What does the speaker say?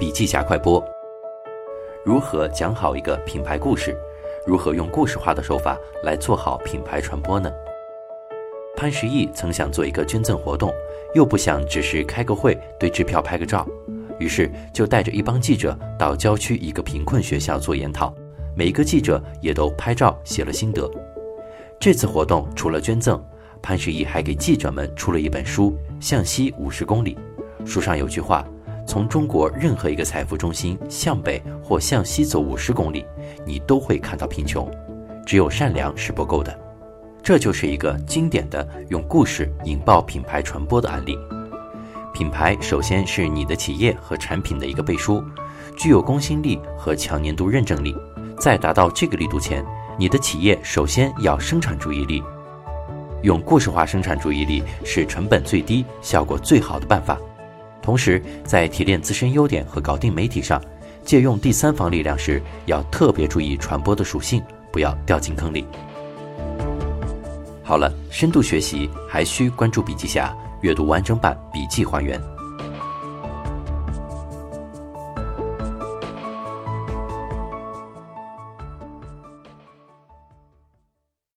笔记侠快播：如何讲好一个品牌故事？如何用故事化的手法来做好品牌传播呢？潘石屹曾想做一个捐赠活动，又不想只是开个会对支票拍个照，于是就带着一帮记者到郊区一个贫困学校做研讨，每一个记者也都拍照写了心得。这次活动除了捐赠，潘石屹还给记者们出了一本书《向西五十公里》，书上有句话。从中国任何一个财富中心向北或向西走五十公里，你都会看到贫穷，只有善良是不够的。这就是一个经典的用故事引爆品牌传播的案例。品牌首先是你的企业和产品的一个背书，具有公信力和强年度认证力。在达到这个力度前，你的企业首先要生产注意力。用故事化生产注意力是成本最低、效果最好的办法。同时，在提炼自身优点和搞定媒体上，借用第三方力量时，要特别注意传播的属性，不要掉进坑里。好了，深度学习还需关注笔记侠，阅读完整版笔记还原。